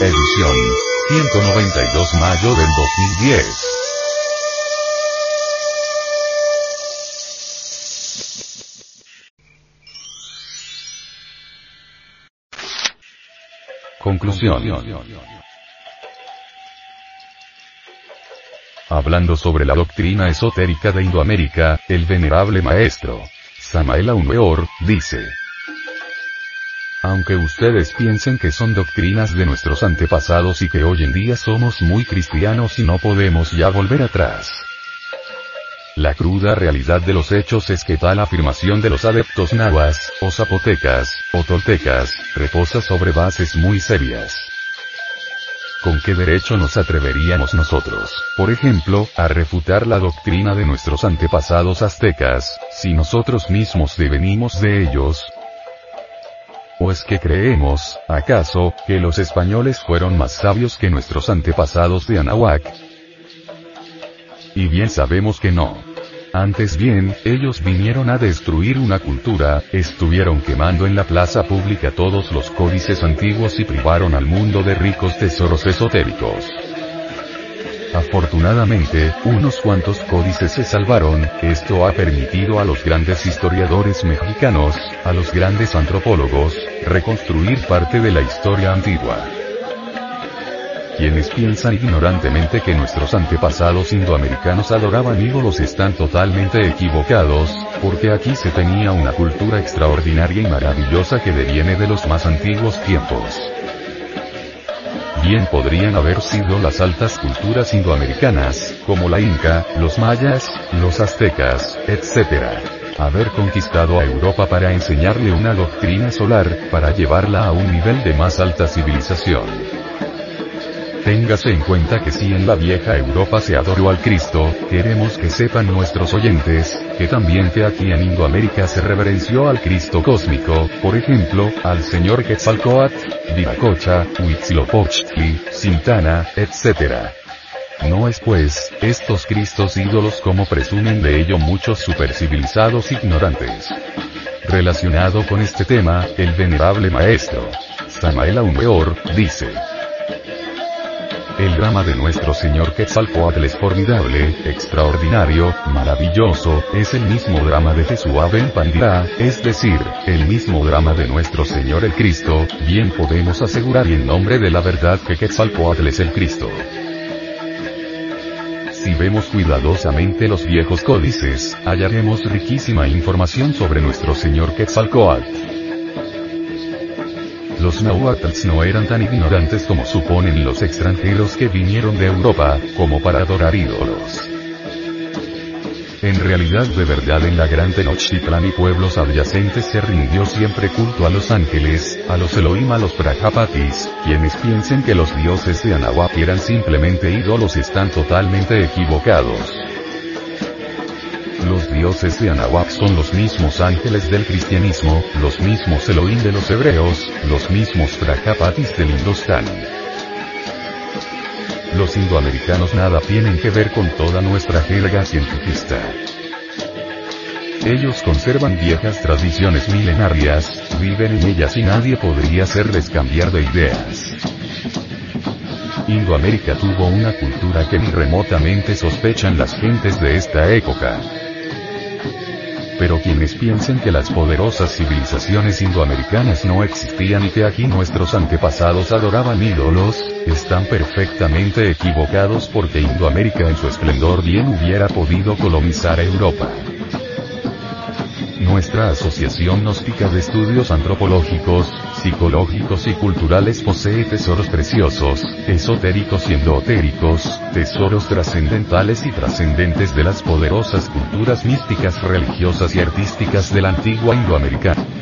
Edición 192 mayo del 2010. Conclusión. Hablando sobre la doctrina esotérica de Indoamérica, el venerable maestro, Samael Aumeor, dice, aunque ustedes piensen que son doctrinas de nuestros antepasados y que hoy en día somos muy cristianos y no podemos ya volver atrás. La cruda realidad de los hechos es que tal afirmación de los adeptos nahuas, o zapotecas, o toltecas, reposa sobre bases muy serias. ¿Con qué derecho nos atreveríamos nosotros, por ejemplo, a refutar la doctrina de nuestros antepasados aztecas, si nosotros mismos devenimos de ellos? ¿O es que creemos, acaso, que los españoles fueron más sabios que nuestros antepasados de Anahuac? Y bien sabemos que no. Antes bien, ellos vinieron a destruir una cultura, estuvieron quemando en la plaza pública todos los códices antiguos y privaron al mundo de ricos tesoros esotéricos. Afortunadamente, unos cuantos códices se salvaron, esto ha permitido a los grandes historiadores mexicanos, a los grandes antropólogos, reconstruir parte de la historia antigua. Quienes piensan ignorantemente que nuestros antepasados indoamericanos adoraban ídolos están totalmente equivocados, porque aquí se tenía una cultura extraordinaria y maravillosa que deviene de los más antiguos tiempos. Bien podrían haber sido las altas culturas indoamericanas, como la inca, los mayas, los aztecas, etc. Haber conquistado a Europa para enseñarle una doctrina solar, para llevarla a un nivel de más alta civilización. Téngase en cuenta que si en la vieja Europa se adoró al Cristo, queremos que sepan nuestros oyentes, que también que aquí en Indoamérica se reverenció al Cristo cósmico, por ejemplo, al señor Quetzalcoatl, Viracocha, Huitzilopochtli, Sintana, etc. No es pues, estos Cristos ídolos como presumen de ello muchos supercivilizados ignorantes. Relacionado con este tema, el venerable maestro, Samael Aumeor, dice, el drama de nuestro Señor Quetzalcoatl es formidable, extraordinario, maravilloso, es el mismo drama de Jesús Ben Pandira, es decir, el mismo drama de nuestro Señor el Cristo, bien podemos asegurar y en nombre de la verdad que Quetzalcoatl es el Cristo. Si vemos cuidadosamente los viejos códices, hallaremos riquísima información sobre nuestro Señor Quetzalcoatl. Los nahuatls no eran tan ignorantes como suponen los extranjeros que vinieron de Europa, como para adorar ídolos. En realidad de verdad en la gran Tenochtitlan y pueblos adyacentes se rindió siempre culto a los ángeles, a los Elohim a los Prajapatis, quienes piensen que los dioses de Anahuac eran simplemente ídolos están totalmente equivocados. Los dioses de Anahuac son los mismos ángeles del cristianismo, los mismos Elohim de los hebreos, los mismos Prajapatis del Indostán. Los indoamericanos nada tienen que ver con toda nuestra jerga científica. Ellos conservan viejas tradiciones milenarias, viven en ellas y nadie podría hacerles cambiar de ideas. Indoamérica tuvo una cultura que ni remotamente sospechan las gentes de esta época pero quienes piensen que las poderosas civilizaciones indoamericanas no existían y que aquí nuestros antepasados adoraban ídolos, están perfectamente equivocados porque Indoamérica en su esplendor bien hubiera podido colonizar Europa. Nuestra Asociación Gnóstica de Estudios Antropológicos, Psicológicos y Culturales posee tesoros preciosos, esotéricos y endotéricos, tesoros trascendentales y trascendentes de las poderosas culturas místicas religiosas y artísticas de la antigua Indoamericana.